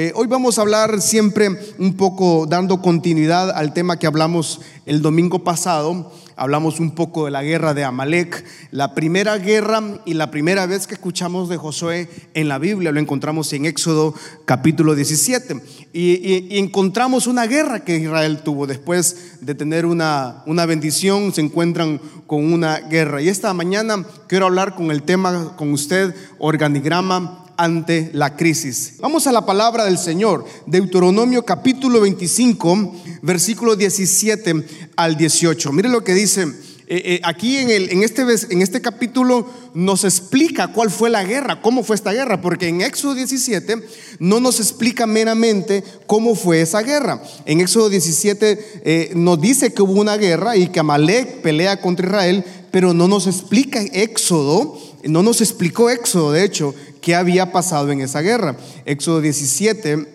Eh, hoy vamos a hablar siempre un poco dando continuidad al tema que hablamos el domingo pasado. Hablamos un poco de la guerra de Amalek, la primera guerra y la primera vez que escuchamos de Josué en la Biblia, lo encontramos en Éxodo capítulo 17. Y, encontramos una guerra que Israel tuvo. Después de tener una, una bendición, se encuentran con una guerra. Y esta mañana quiero hablar con el tema con usted, organigrama ante la crisis. Vamos a la palabra del Señor, Deuteronomio capítulo 25, versículo 17 al 18. Mire lo que dice. Eh, eh, aquí en, el, en, este, en este capítulo nos explica cuál fue la guerra, cómo fue esta guerra, porque en Éxodo 17 no nos explica meramente cómo fue esa guerra. En Éxodo 17 eh, nos dice que hubo una guerra y que Amalek pelea contra Israel, pero no nos explica Éxodo, no nos explicó Éxodo, de hecho, qué había pasado en esa guerra. Éxodo 17,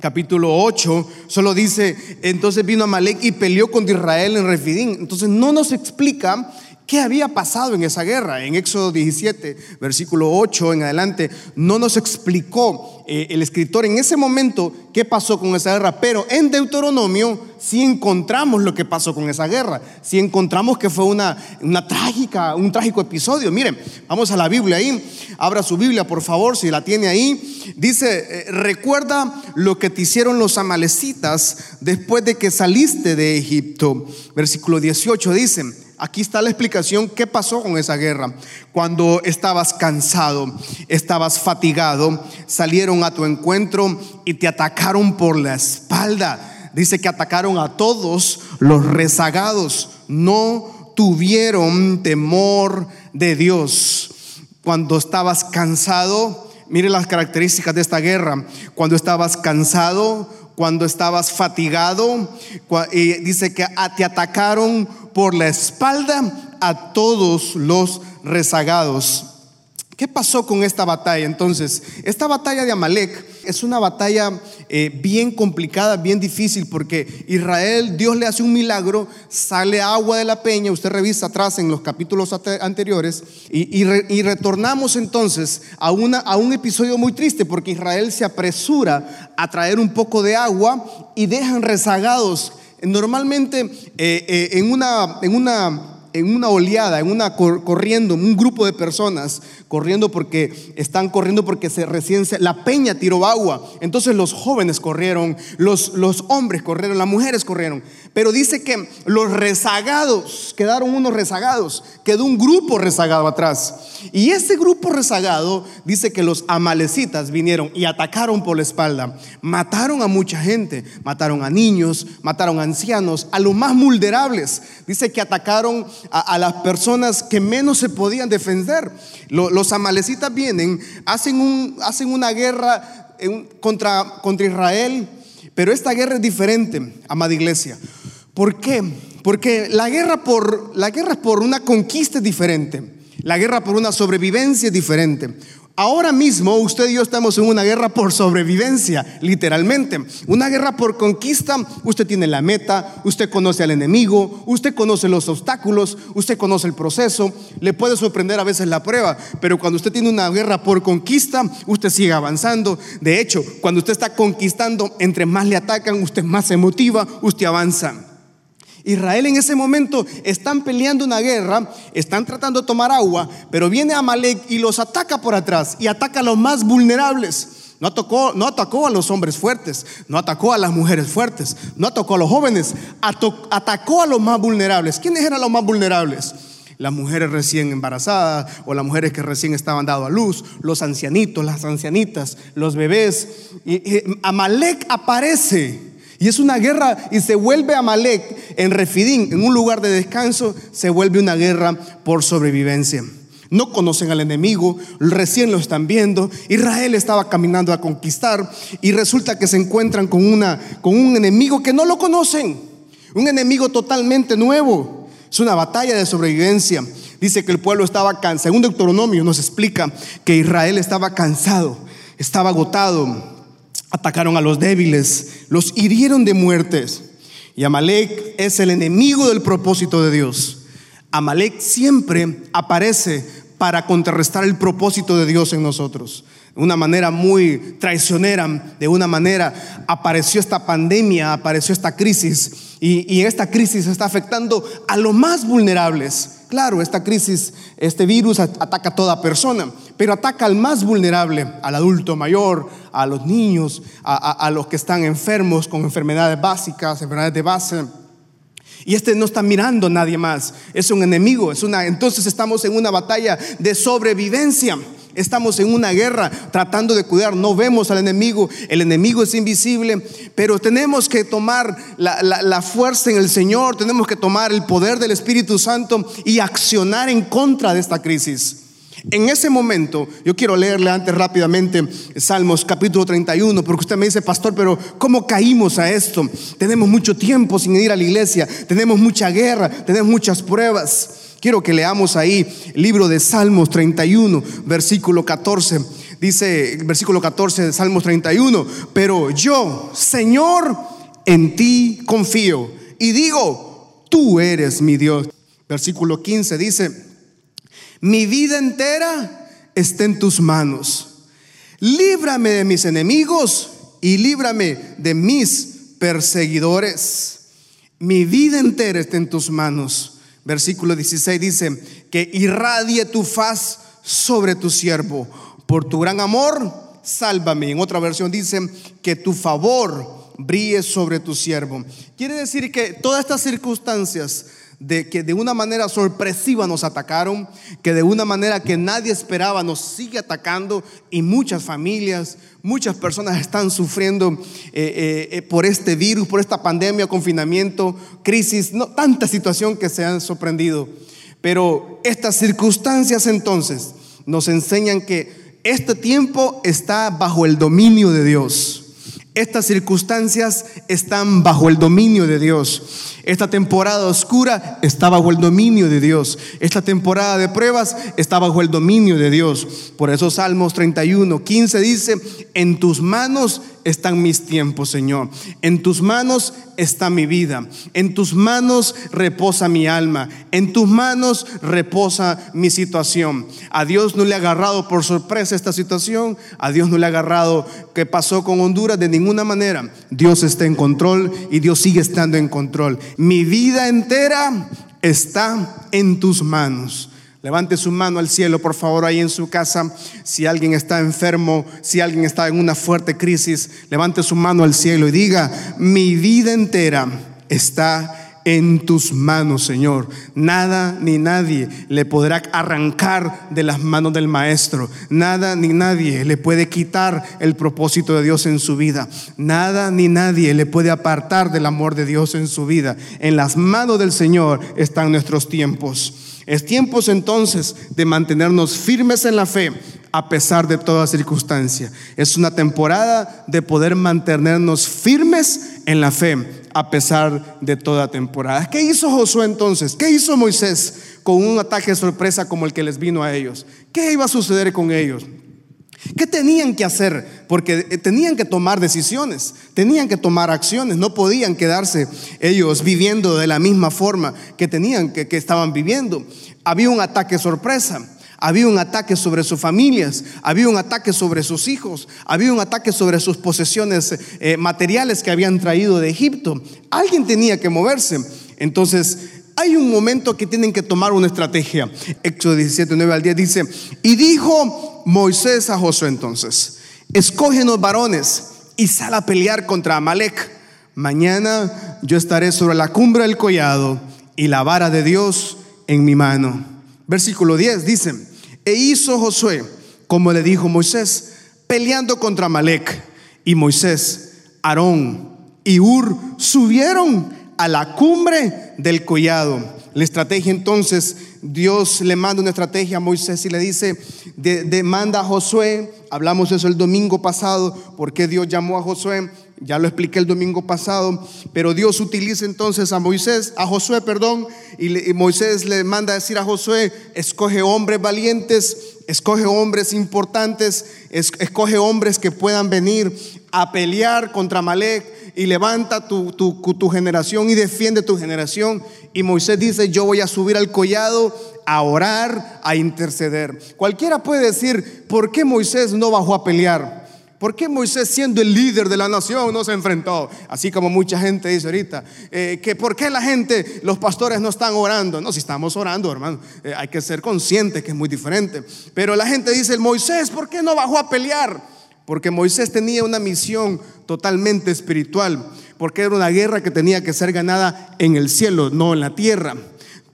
capítulo 8, solo dice, entonces vino Amalek y peleó contra Israel en Refidín. Entonces no nos explica ¿Qué había pasado en esa guerra? En Éxodo 17, versículo 8 en adelante, no nos explicó eh, el escritor en ese momento qué pasó con esa guerra, pero en Deuteronomio sí encontramos lo que pasó con esa guerra, sí encontramos que fue una, una trágica, un trágico episodio. Miren, vamos a la Biblia ahí, abra su Biblia por favor, si la tiene ahí. Dice, eh, recuerda lo que te hicieron los amalecitas después de que saliste de Egipto. Versículo 18 dice, Aquí está la explicación qué pasó con esa guerra. Cuando estabas cansado, estabas fatigado, salieron a tu encuentro y te atacaron por la espalda. Dice que atacaron a todos los rezagados. No tuvieron temor de Dios. Cuando estabas cansado, mire las características de esta guerra. Cuando estabas cansado, cuando estabas fatigado, y dice que te atacaron por la espalda a todos los rezagados. ¿Qué pasó con esta batalla entonces? Esta batalla de Amalek es una batalla eh, bien complicada, bien difícil, porque Israel, Dios le hace un milagro, sale agua de la peña, usted revisa atrás en los capítulos anteriores, y, retornamos entonces a, a un episodio muy triste, porque Israel se apresura a traer un poco de agua y dejan rezagados Normalmente eh, eh, en, una, en, una, en una oleada, en una corriendo, un grupo de personas corriendo porque están corriendo porque se recién la peña tiró agua. Entonces los jóvenes corrieron, los, los hombres corrieron, las mujeres corrieron. Pero dice que los rezagados, quedaron unos rezagados, quedó un grupo rezagado atrás. Y ese grupo rezagado dice que los amalecitas vinieron y atacaron por la espalda. Mataron a mucha gente, mataron a niños, mataron a ancianos, a los más vulnerables. Dice que atacaron a, las personas que menos se podían defender. Los, amalecitas vienen, hacen, un, hacen una guerra contra, contra Israel, pero esta guerra es diferente, amada iglesia. ¿Por qué? Porque la guerra por, la guerra por una conquista es diferente. La guerra por una sobrevivencia es diferente. Ahora mismo usted y yo estamos en una guerra por sobrevivencia, literalmente. Una guerra por conquista. Usted tiene la meta, usted conoce al enemigo, usted conoce los obstáculos, usted conoce el proceso. Le puede sorprender a veces la prueba, pero cuando usted tiene una guerra por conquista, usted sigue avanzando. De hecho, cuando usted está conquistando, entre más le atacan, usted más se motiva, usted avanza. Israel en ese momento están peleando una guerra, están tratando de tomar agua, pero viene Amalek y los ataca por atrás y ataca a los más vulnerables. No atacó, no atacó a los hombres fuertes, no atacó a las mujeres fuertes, no atacó a los jóvenes, atacó a los más vulnerables. ¿Quiénes eran los más vulnerables? Las mujeres recién embarazadas o las mujeres que recién estaban dando a luz, los ancianitos, las ancianitas, los bebés. Y, Amalek aparece y es una guerra y se vuelve Amalek en Refidín, en un lugar de descanso, se vuelve una guerra por sobrevivencia. No conocen al enemigo, recién lo están viendo. Israel estaba caminando a conquistar y resulta que se encuentran con, una, con un enemigo que no lo conocen, un enemigo totalmente nuevo. Es una batalla de sobrevivencia. Dice que el pueblo estaba cansado. Según Deuteronomio nos explica que Israel estaba cansado, estaba agotado, atacaron a los débiles, los hirieron de muertes. Y Amalek es el enemigo del propósito de Dios. Amalek siempre aparece para contrarrestar el propósito de Dios en nosotros. de una manera muy traicionera, de una manera apareció esta pandemia, apareció esta crisis y, esta crisis está afectando a los más vulnerables. Claro, esta crisis, este virus ataca a toda persona, pero ataca al más vulnerable, al adulto mayor, a los niños, a, los que están enfermos con enfermedades básicas, enfermedades de base. Y este no está mirando a nadie más, es un enemigo, es una entonces estamos en una batalla de sobrevivencia. Estamos en una guerra tratando de cuidar, no vemos al enemigo, el enemigo es invisible, pero tenemos que tomar la, fuerza en el Señor, tenemos que tomar el poder del Espíritu Santo y accionar en contra de esta crisis. En ese momento, yo quiero leerle antes rápidamente Salmos capítulo 31, porque usted me dice, pastor, pero ¿cómo caímos a esto? Tenemos mucho tiempo sin ir a la iglesia, tenemos mucha guerra, tenemos muchas pruebas. Quiero que leamos ahí el libro de Salmos 31, versículo 14. Dice, versículo 14 de Salmos 31, pero yo, Señor, en ti confío y digo, tú eres mi Dios. Versículo 15 dice, mi vida entera está en tus manos. Líbrame de mis enemigos y líbrame de mis perseguidores. Mi vida entera está en tus manos. Versículo 16 dice, que irradie tu faz sobre tu siervo. Por tu gran amor, sálvame. En otra versión dice, que tu favor brille sobre tu siervo. Quiere decir que todas estas circunstancias de que de una manera sorpresiva nos atacaron, que de una manera que nadie esperaba nos sigue atacando y muchas familias, muchas personas están sufriendo eh, eh, eh, por este virus, por esta pandemia, confinamiento, crisis, no, tanta situación que se han sorprendido. Pero estas circunstancias entonces nos enseñan que este tiempo está bajo el dominio de Dios. Estas circunstancias están bajo el dominio de Dios. Esta temporada oscura está bajo el dominio de Dios. Esta temporada de pruebas está bajo el dominio de Dios. Por eso Salmos 31, 15 dice, en tus manos están mis tiempos, Señor. En tus manos está mi vida. En tus manos reposa mi alma. En tus manos reposa mi situación. A Dios no le ha agarrado por sorpresa esta situación. A Dios no le ha agarrado que pasó con Honduras de ninguna manera. Dios está en control y Dios sigue estando en control. Mi vida entera está en tus manos. Levante su mano al cielo, por favor, ahí en su casa. Si alguien está enfermo, si alguien está en una fuerte crisis, levante su mano al cielo y diga, mi vida entera está en tus manos, Señor. Nada ni nadie le podrá arrancar de las manos del Maestro. Nada ni nadie le puede quitar el propósito de Dios en su vida. Nada ni nadie le puede apartar del amor de Dios en su vida. En las manos del Señor están nuestros tiempos. Es tiempo entonces de mantenernos firmes en la fe a pesar de toda circunstancia. Es una temporada de poder mantenernos firmes en la fe a pesar de toda temporada. ¿Qué hizo Josué entonces? ¿Qué hizo Moisés con un ataque sorpresa como el que les vino a ellos? ¿Qué iba a suceder con ellos? ¿Qué tenían que hacer? Porque eh, tenían que tomar decisiones, tenían que tomar acciones, no podían quedarse ellos viviendo de la misma forma que tenían que, estaban viviendo. Había un ataque sorpresa. Había un ataque sobre sus familias, había un ataque sobre sus hijos, había un ataque sobre sus posesiones eh, materiales que habían traído de Egipto. Alguien tenía que moverse. Entonces, hay un momento que tienen que tomar una estrategia. Éxodo 17, 9 al 10 dice, y dijo Moisés a Josué entonces, escógenos varones y sal a pelear contra Amalek. Mañana yo estaré sobre la cumbre del collado y la vara de Dios en mi mano. Versículo 10 dice, e hizo Josué como le dijo Moisés, peleando contra Amalek. Y Moisés, Aarón y Ur subieron a la cumbre del collado. La estrategia entonces, Dios le manda una estrategia a Moisés y le dice, demanda a Josué, hablamos eso el domingo pasado, porque Dios llamó a Josué, ya lo expliqué el domingo pasado, pero Dios utiliza entonces a Moisés, a Josué, perdón, y, Moisés le manda a decir a Josué, escoge hombres valientes, escoge hombres importantes, escoge hombres que puedan venir a pelear contra Malek y levanta tu, tu, generación y defiende tu generación. Y Moisés dice, yo voy a subir al collado a orar, a interceder. Cualquiera puede decir, ¿por qué Moisés no bajó a pelear? ¿Por qué Moisés siendo el líder de la nación no se enfrentó? Así como mucha gente dice ahorita, eh, que por qué la gente, los pastores no están orando. No, si estamos orando, hermano, eh, hay que ser consciente que es muy diferente. Pero la gente dice, Moisés, ¿por qué no bajó a pelear? Porque Moisés tenía una misión totalmente espiritual, porque era una guerra que tenía que ser ganada en el cielo, no en la tierra.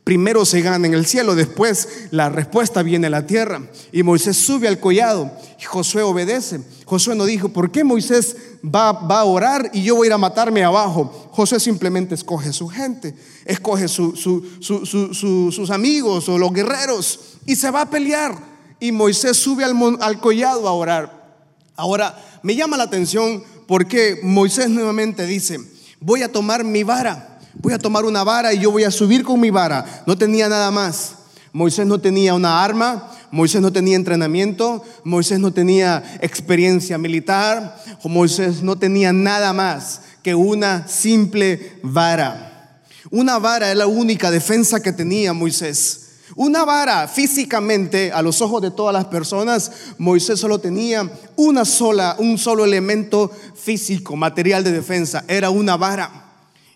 Primero se gana en el cielo, después la respuesta viene a la tierra. Y Moisés sube al collado y Josué obedece. Josué no dijo, ¿por qué Moisés va, a orar y yo voy a ir a matarme abajo? Josué simplemente escoge su gente, escoge sus amigos o los guerreros y se va a pelear. Y Moisés sube al, al collado a orar. Ahora, me llama la atención porque Moisés nuevamente dice, voy a tomar mi vara voy a tomar una vara y yo voy a subir con mi vara. No tenía nada más. Moisés no tenía una arma, Moisés no tenía entrenamiento, Moisés no tenía experiencia militar, Moisés no tenía nada más que una simple vara. Una vara es la única defensa que tenía Moisés. Una vara físicamente a los ojos de todas las personas, Moisés solo tenía una sola, un solo elemento físico, material de defensa, era una vara.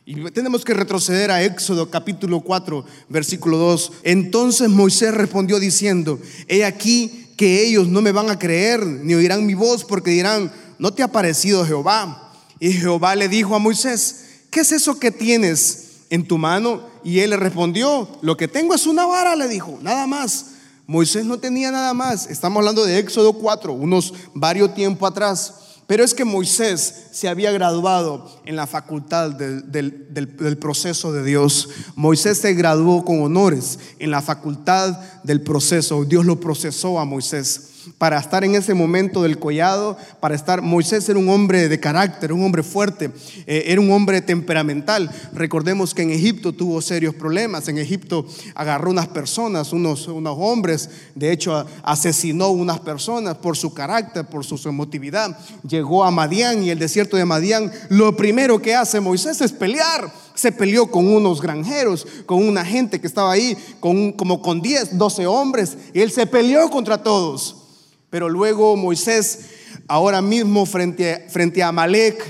Y tenemos que retroceder a Éxodo capítulo 4, versículo 2. Entonces Moisés respondió diciendo, he aquí que ellos no me van a creer ni oirán mi voz porque dirán, no te ha parecido Jehová. Y Jehová le dijo a Moisés, ¿qué es eso que tienes en tu mano? Y él le respondió, lo que tengo es una vara, le dijo, nada más. Moisés no tenía nada más. Estamos hablando de Éxodo 4, unos varios tiempo atrás. Pero es que Moisés se había graduado en la facultad del, proceso de Dios. Moisés se graduó con honores en la facultad del proceso. Dios lo procesó a Moisés para estar en ese momento del collado, para estar, Moisés era un hombre de carácter, un hombre fuerte, eh, era un hombre temperamental. Recordemos que en Egipto tuvo serios problemas, en Egipto agarró unas personas, unos, unos hombres, de hecho asesinó unas personas por su carácter, por su emotividad. Llegó a Madián y el desierto de Madián, lo primero que hace Moisés es pelear se peleó con unos granjeros, con una gente que estaba ahí, con, como con 10, 12 hombres, y él se peleó contra todos. Pero luego Moisés, ahora mismo frente, frente a Amalek,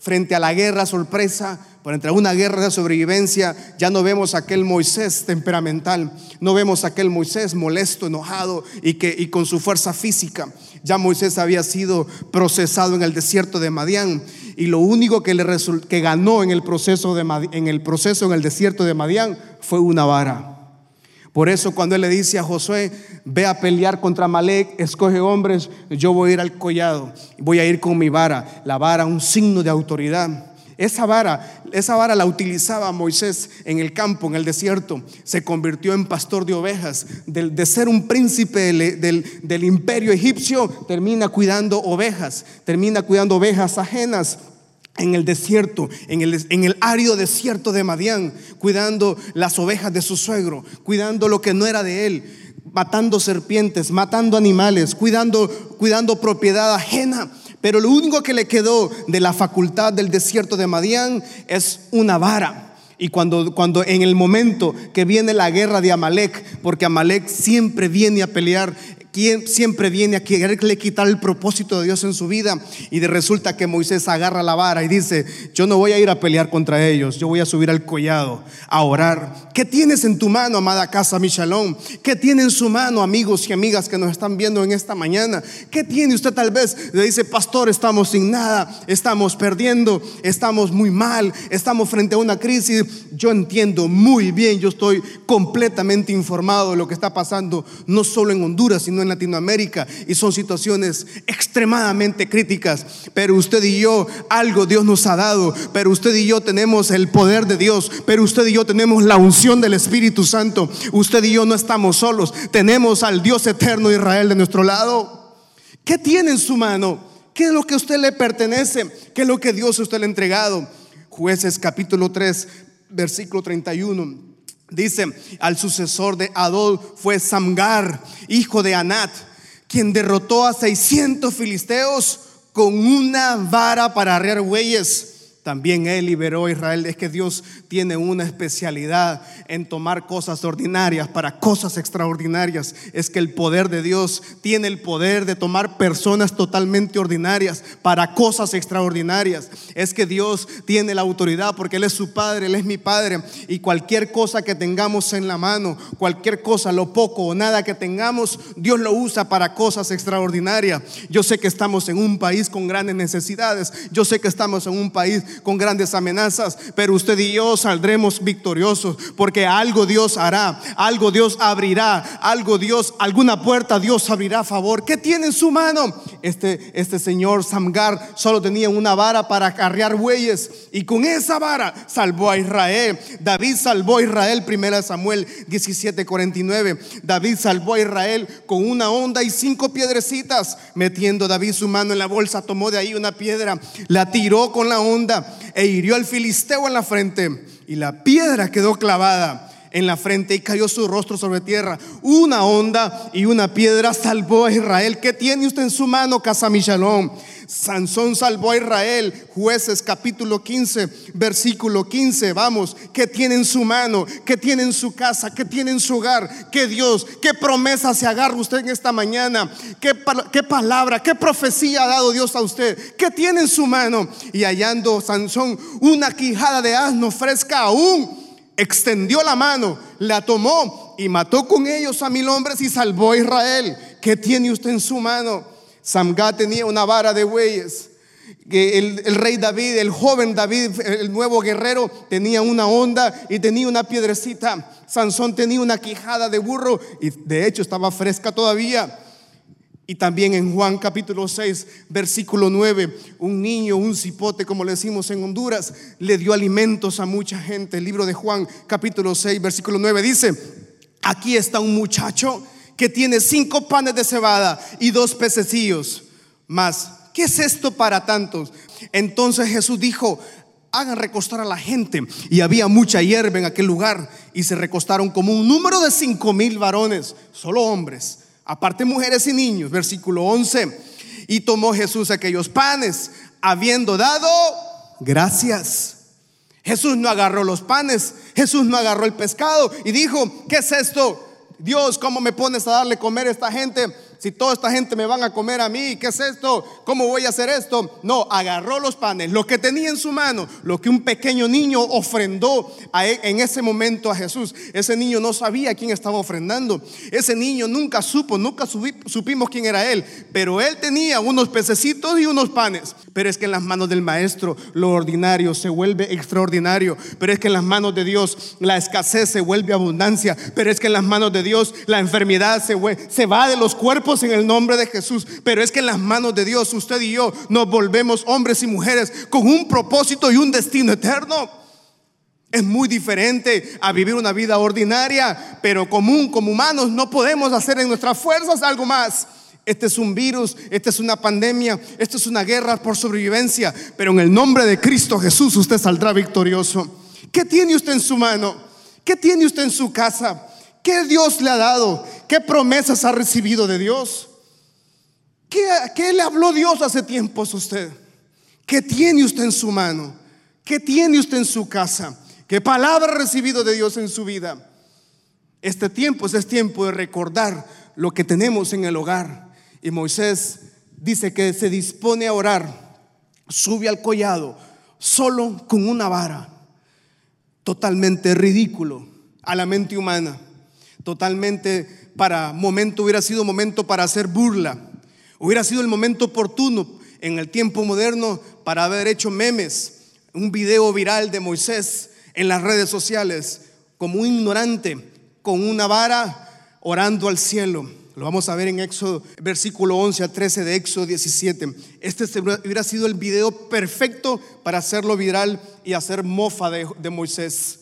frente a la guerra sorpresa, por entre una guerra de sobrevivencia, ya no vemos aquel Moisés temperamental, no vemos aquel Moisés molesto, enojado y, que, y con su fuerza física. Ya Moisés había sido procesado en el desierto de Madián y lo único que, le que ganó en el, proceso de, en el proceso en el desierto de Madián fue una vara. Por eso cuando él le dice a Josué, ve a pelear contra Malek, escoge hombres, yo voy a ir al collado, voy a ir con mi vara, la vara, un signo de autoridad. Esa vara, esa vara la utilizaba Moisés en el campo, en el desierto. Se convirtió en pastor de ovejas. De, ser un príncipe del, del imperio egipcio, termina cuidando ovejas, termina cuidando ovejas ajenas en el desierto, en el, en el, árido desierto de Madián, cuidando las ovejas de su suegro, cuidando lo que no era de él, matando serpientes, matando animales, cuidando, cuidando propiedad ajena. Pero lo único que le quedó de la facultad del desierto de Madián es una vara. Y cuando, cuando en el momento que viene la guerra de Amalek, porque Amalek siempre viene a pelear quien siempre viene a quererle quitar el propósito de Dios en su vida y de resulta que Moisés agarra la vara y dice, yo no voy a ir a pelear contra ellos, yo voy a subir al collado a orar. ¿Qué tienes en tu mano, amada casa Michalón? ¿Qué tiene en su mano, amigos y amigas que nos están viendo en esta mañana? ¿Qué tiene usted tal vez? Le dice, pastor, estamos sin nada, estamos perdiendo, estamos muy mal, estamos frente a una crisis. Yo entiendo muy bien, yo estoy completamente informado de lo que está pasando, no solo en Honduras, sino en Latinoamérica y son situaciones extremadamente críticas. Pero usted y yo, algo Dios nos ha dado, pero usted y yo tenemos el poder de Dios, pero usted y yo tenemos la unción del Espíritu Santo. Usted y yo no estamos solos, tenemos al Dios eterno Israel de nuestro lado. ¿Qué tiene en su mano? ¿Qué es lo que a usted le pertenece? ¿Qué es lo que Dios a usted le ha entregado? Jueces capítulo 3, versículo 31. Dice, al sucesor de Adol fue Samgar, hijo de Anat, quien derrotó a 600 filisteos con una vara para arrear bueyes. También Él liberó a Israel. Es que Dios tiene una especialidad en tomar cosas ordinarias para cosas extraordinarias. Es que el poder de Dios tiene el poder de tomar personas totalmente ordinarias para cosas extraordinarias. Es que Dios tiene la autoridad porque Él es su Padre, Él es mi Padre. Y cualquier cosa que tengamos en la mano, cualquier cosa, lo poco o nada que tengamos, Dios lo usa para cosas extraordinarias. Yo sé que estamos en un país con grandes necesidades. Yo sé que estamos en un país con grandes amenazas, pero usted y yo saldremos victoriosos porque algo Dios hará, algo Dios abrirá, algo Dios, alguna puerta Dios abrirá favor. ¿Qué tiene en su mano? Este, este señor Samgar solo tenía una vara para acarrear bueyes y con esa vara salvó a Israel. David salvó a Israel, primera Samuel 17:49. David salvó a Israel con una onda y cinco piedrecitas. Metiendo David su mano en la bolsa, tomó de ahí una piedra, la tiró con la onda e hirió al filisteo en la frente y la piedra quedó clavada en la frente y cayó su rostro sobre tierra. Una onda y una piedra salvó a Israel. ¿Qué tiene usted en su mano, Casa Michalón? Sansón salvó a Israel. Jueces capítulo 15, versículo 15. Vamos, ¿qué tiene en su mano? ¿Qué tiene en su casa? ¿Qué tiene en su hogar? ¿Qué Dios? ¿Qué promesa se agarra usted en esta mañana? ¿Qué, qué palabra? ¿Qué profecía ha dado Dios a usted? ¿Qué tiene en su mano? Y hallando Sansón una quijada de asno fresca aún extendió la mano, la tomó y mató con ellos a mil hombres y salvó a Israel. ¿Qué tiene usted en su mano? Samgá tenía una vara de bueyes. El, el, rey David, el joven David, el nuevo guerrero, tenía una onda y tenía una piedrecita. Sansón tenía una quijada de burro y de hecho estaba fresca todavía. Y también en Juan capítulo 6, versículo 9, un niño, un cipote, como le decimos en Honduras, le dio alimentos a mucha gente. El libro de Juan capítulo 6, versículo 9 dice, aquí está un muchacho que tiene cinco panes de cebada y dos pececillos. Más, ¿qué es esto para tantos? Entonces Jesús dijo, hagan recostar a la gente. Y había mucha hierba en aquel lugar y se recostaron como un número de cinco mil varones, solo hombres aparte mujeres y niños, versículo 11. Y tomó Jesús aquellos panes, habiendo dado gracias. Jesús no agarró los panes, Jesús no agarró el pescado y dijo, ¿qué es esto? Dios, ¿cómo me pones a darle comer a esta gente? Si toda esta gente me van a comer a mí, ¿qué es esto? ¿Cómo voy a hacer esto? No, agarró los panes, lo que tenía en su mano, lo que un pequeño niño ofrendó e, en ese momento a Jesús. Ese niño no sabía quién estaba ofrendando. Ese niño nunca supo, nunca supimos quién era él, pero él tenía unos pececitos y unos panes. Pero es que en las manos del maestro lo ordinario se vuelve extraordinario. Pero es que en las manos de Dios la escasez se vuelve abundancia. Pero es que en las manos de Dios la enfermedad se, se va de los cuerpos en el nombre de Jesús, pero es que en las manos de Dios usted y yo nos volvemos hombres y mujeres con un propósito y un destino eterno. Es muy diferente a vivir una vida ordinaria, pero común, como humanos, no podemos hacer en nuestras fuerzas algo más. Este es un virus, esta es una pandemia, esto es una guerra por sobrevivencia, pero en el nombre de Cristo Jesús usted saldrá victorioso. ¿Qué tiene usted en su mano? ¿Qué tiene usted en su casa? ¿Qué Dios le ha dado? ¿Qué promesas ha recibido de Dios? ¿Qué, le habló Dios hace tiempos a usted? ¿Qué tiene usted en su mano? ¿Qué tiene usted en su casa? ¿Qué palabra ha recibido de Dios en su vida? Este tiempo es, es tiempo de recordar lo que tenemos en el hogar. Y Moisés dice que se dispone a orar, sube al collado solo con una vara, totalmente ridículo a la mente humana totalmente para momento, hubiera sido momento para hacer burla, hubiera sido el momento oportuno en el tiempo moderno para haber hecho memes, un video viral de Moisés en las redes sociales como un ignorante con una vara orando al cielo. Lo vamos a ver en Éxodo, versículo 11 a 13 de Éxodo 17. Este hubiera sido el video perfecto para hacerlo viral y hacer mofa de, de Moisés.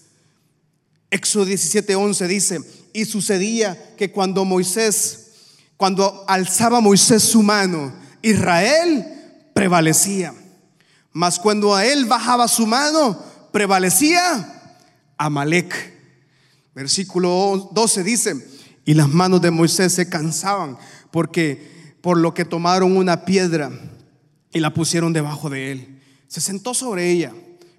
Éxodo 17, 11 dice, y sucedía que cuando Moisés, cuando alzaba Moisés su mano, Israel prevalecía. Mas cuando a él bajaba su mano, prevalecía Amalek. Versículo 12 dice, y las manos de Moisés se cansaban porque por lo que tomaron una piedra y la pusieron debajo de él. Se sentó sobre ella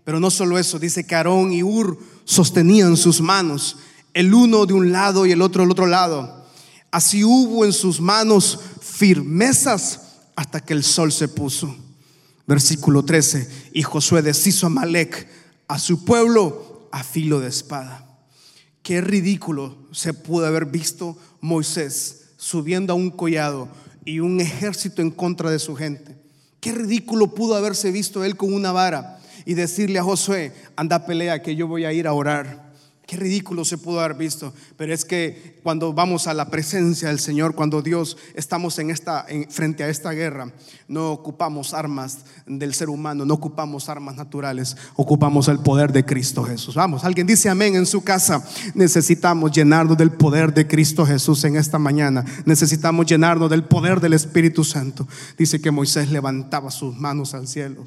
Pero no solo eso, dice que Aarón y Ur sostenían sus manos, el uno de un lado y el otro del otro lado. Así hubo en sus manos firmezas hasta que el sol se puso. Versículo 13. Y Josué deshizo a Malek, a su pueblo, a filo de espada. Qué ridículo se pudo haber visto Moisés subiendo a un collado y un ejército en contra de su gente. Qué ridículo pudo haberse visto él con una vara y decirle a Josué, anda pelea que yo voy a ir a orar. Qué ridículo se pudo haber visto, pero es que cuando vamos a la presencia del Señor, cuando Dios estamos en esta frente a esta guerra, no ocupamos armas del ser humano, no ocupamos armas naturales, ocupamos el poder de Cristo Jesús. Vamos, alguien dice amén en su casa. Necesitamos llenarnos del poder de Cristo Jesús en esta mañana. Necesitamos llenarnos del poder del Espíritu Santo. Dice que Moisés levantaba sus manos al cielo.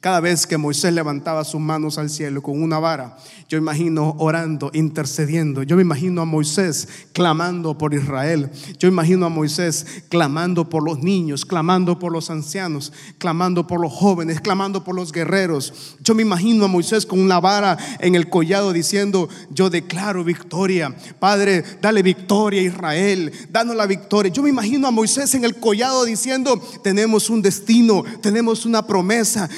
Cada vez que Moisés levantaba sus manos al cielo con una vara, yo imagino orando, intercediendo. Yo me imagino a Moisés clamando por Israel. Yo imagino a Moisés clamando por los niños, clamando por los ancianos, clamando por los jóvenes, clamando por los guerreros. Yo me imagino a Moisés con una vara en el collado diciendo, yo declaro victoria. Padre, dale victoria a Israel, danos la victoria. Yo me imagino a Moisés en el collado diciendo, tenemos un destino, tenemos una promesa,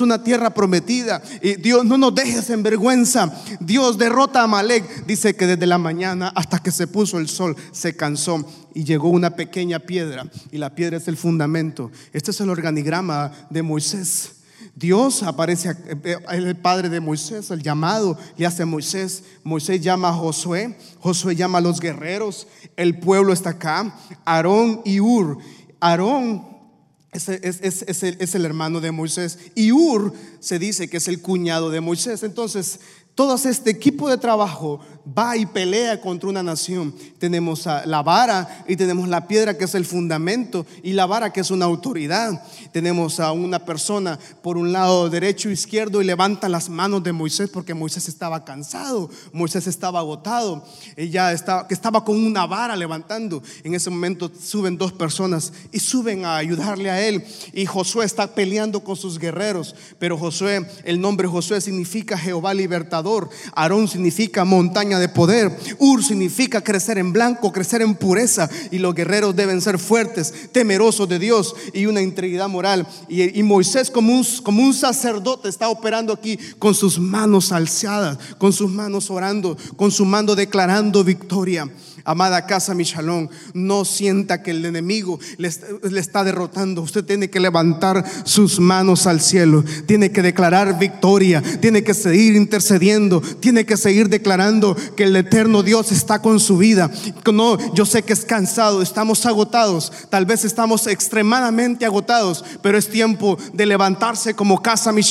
una tierra prometida. Y Dios, no nos dejes en vergüenza. Dios derrota a Malek. Dice que desde la mañana hasta que se puso el sol se cansó y llegó una pequeña piedra. Y la piedra es el fundamento. Este es el organigrama de Moisés. Dios aparece, eh, el padre de Moisés, el llamado le hace Moisés. Moisés llama a Josué, Josué llama a los guerreros, el pueblo está acá, Aarón y Ur. Aarón es, es, el, hermano de Moisés. Y Ur se dice que es el cuñado de Moisés. Entonces, todo este equipo de trabajo va y pelea contra una nación. Tenemos la vara y tenemos la piedra que es el fundamento y la vara que es una autoridad. Tenemos a una persona por un lado derecho e izquierdo y levanta las manos de Moisés porque Moisés estaba cansado, Moisés estaba agotado, ella estaba, que estaba con una vara levantando. En ese momento suben dos personas y suben a ayudarle a él y Josué está peleando con sus guerreros, pero Josué, el nombre Josué significa Jehová libertador, Aarón significa montaña de poder. Ur significa crecer en blanco, crecer en pureza. Y los guerreros deben ser fuertes, temerosos de Dios y una integridad moral. Y, Moisés como un, como un sacerdote está operando aquí con sus manos alzadas, con sus manos orando, con su mando declarando victoria. Amada casa, mi no sienta que el enemigo le, está derrotando. Usted tiene que levantar sus manos al cielo, tiene que declarar victoria, tiene que seguir intercediendo, tiene que seguir declarando que el eterno Dios está con su vida. No, yo sé que es cansado, estamos agotados, tal vez estamos extremadamente agotados, pero es tiempo de levantarse como casa, mi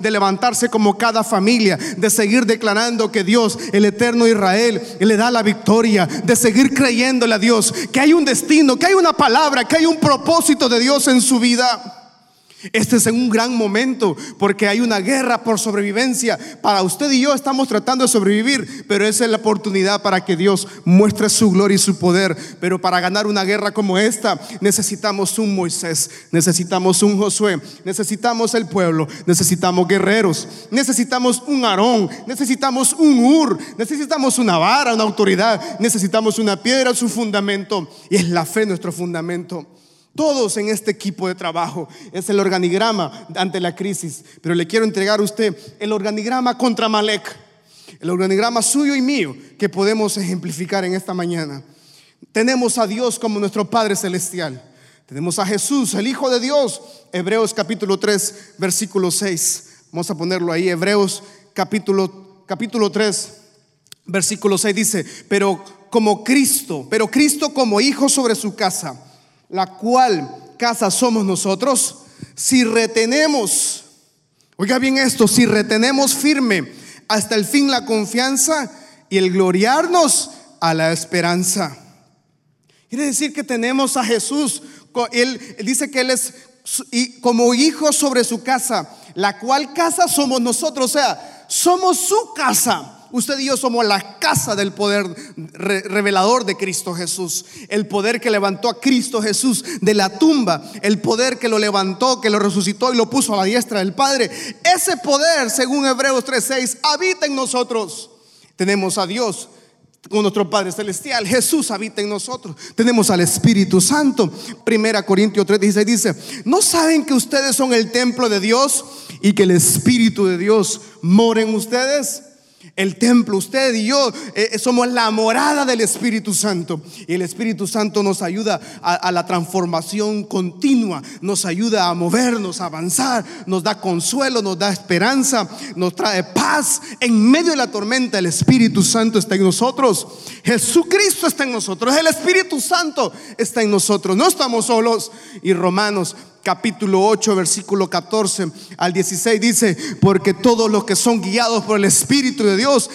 de levantarse como cada familia, de seguir declarando que Dios, el eterno Israel, le da la victoria de seguir creyéndole a Dios, que hay un destino, que hay una palabra, que hay un propósito de Dios en su vida. Este es un gran momento porque hay una guerra por sobrevivencia. Para usted y yo estamos tratando de sobrevivir, pero esa es la oportunidad para que Dios muestre su gloria y su poder. Pero para ganar una guerra como esta necesitamos un Moisés, necesitamos un Josué, necesitamos el pueblo, necesitamos guerreros, necesitamos un Aarón, necesitamos un Ur, necesitamos una vara, una autoridad, necesitamos una piedra, su fundamento. Y es la fe nuestro fundamento. Todos en este equipo de trabajo es el organigrama ante la crisis. Pero le quiero entregar a usted el organigrama contra Malek. El organigrama suyo y mío que podemos ejemplificar en esta mañana. Tenemos a Dios como nuestro Padre Celestial. Tenemos a Jesús, el Hijo de Dios. Hebreos capítulo 3, versículo 6. Vamos a ponerlo ahí. Hebreos capítulo, capítulo 3, versículo 6 dice, pero como Cristo, pero Cristo como Hijo sobre su casa la cual casa somos nosotros, si retenemos, oiga bien esto, si retenemos firme hasta el fin la confianza y el gloriarnos a la esperanza. Quiere decir que tenemos a Jesús, él, dice que Él es como hijo sobre su casa, la cual casa somos nosotros, o sea, somos su casa. Usted y yo somos la casa del poder revelador de Cristo Jesús. El poder que levantó a Cristo Jesús de la tumba. El poder que lo levantó, que lo resucitó y lo puso a la diestra del Padre. Ese poder, según Hebreos 3:6, habita en nosotros. Tenemos a Dios con nuestro Padre Celestial. Jesús habita en nosotros. Tenemos al Espíritu Santo. Primera Corintios 3:16 dice, ¿no saben que ustedes son el templo de Dios y que el Espíritu de Dios mora en ustedes? El templo, usted y yo eh, somos la morada del Espíritu Santo. Y el Espíritu Santo nos ayuda a, la transformación continua, nos ayuda a movernos, a avanzar, nos da consuelo, nos da esperanza, nos trae paz. En medio de la tormenta, el Espíritu Santo está en nosotros. Jesucristo está en nosotros. El Espíritu Santo está en nosotros. No estamos solos. Y Romanos capítulo 8, versículo 14 al 16 dice, porque todos los que son guiados por el Espíritu de Dios,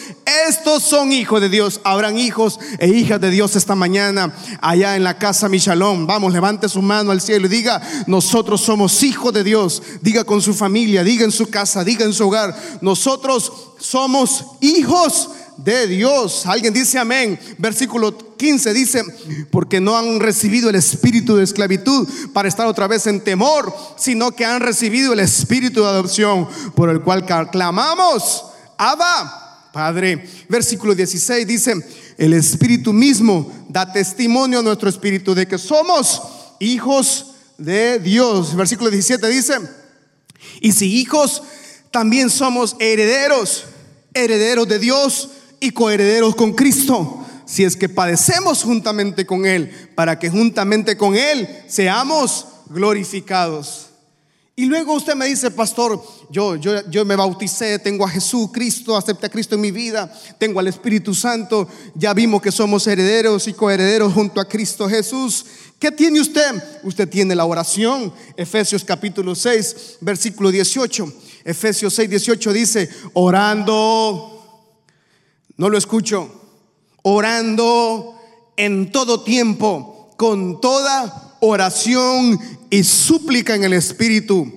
estos son hijos de Dios. Habrán hijos e hijas de Dios esta mañana allá en la casa Michalón. Vamos, levante su mano al cielo y diga, nosotros somos hijos de Dios. Diga con su familia, diga en su casa, diga en su hogar, nosotros somos hijos de Dios. Alguien dice amén. Versículo 15 dice, porque no han recibido el espíritu de esclavitud para estar otra vez en temor, sino que han recibido el espíritu de adopción por el cual clamamos, Abba, Padre. Versículo 16 dice, el espíritu mismo da testimonio a nuestro espíritu de que somos hijos de Dios. Versículo 17 dice, y si hijos, también somos herederos, herederos de Dios y coherederos con Cristo. Si es que padecemos juntamente con Él, para que juntamente con Él seamos glorificados. Y luego usted me dice, pastor, yo, yo, yo me bauticé, tengo a Jesús, Cristo, acepté a Cristo en mi vida, tengo al Espíritu Santo, ya vimos que somos herederos y coherederos junto a Cristo Jesús. ¿Qué tiene usted? Usted tiene la oración, Efesios capítulo 6, versículo 18. Efesios 6, 18 dice, orando no lo escucho. Orando en todo tiempo, con toda oración y súplica en el Espíritu,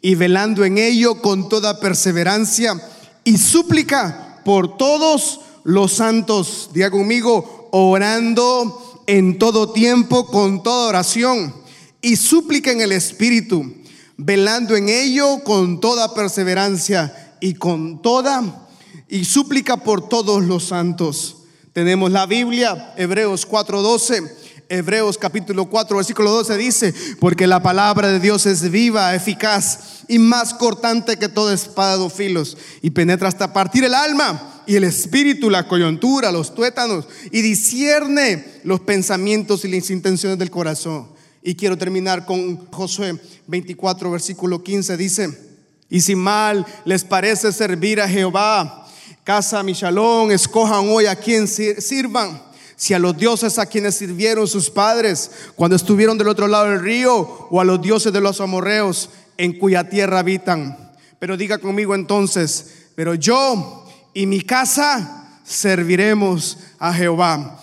y velando en ello con toda perseverancia y súplica por todos los santos. Diga conmigo, orando en todo tiempo con toda oración y súplica en el Espíritu, velando en ello con toda perseverancia y con toda y súplica por todos los santos. Tenemos la Biblia, Hebreos 4:12. Hebreos capítulo 4, versículo 12 dice, porque la palabra de Dios es viva, eficaz y más cortante que toda espada de filos y penetra hasta partir el alma y el espíritu, la coyuntura, los tuétanos y discierne los pensamientos y las intenciones del corazón. Y quiero terminar con Josué 24, versículo 15, dice, y si mal les parece servir a Jehová, Casa Michalón, escojan hoy a quien sirvan. Si a los dioses a quienes sirvieron sus padres cuando estuvieron del otro lado del río, o a los dioses de los amorreos en cuya tierra habitan. Pero diga conmigo entonces, pero yo y mi casa serviremos a Jehová.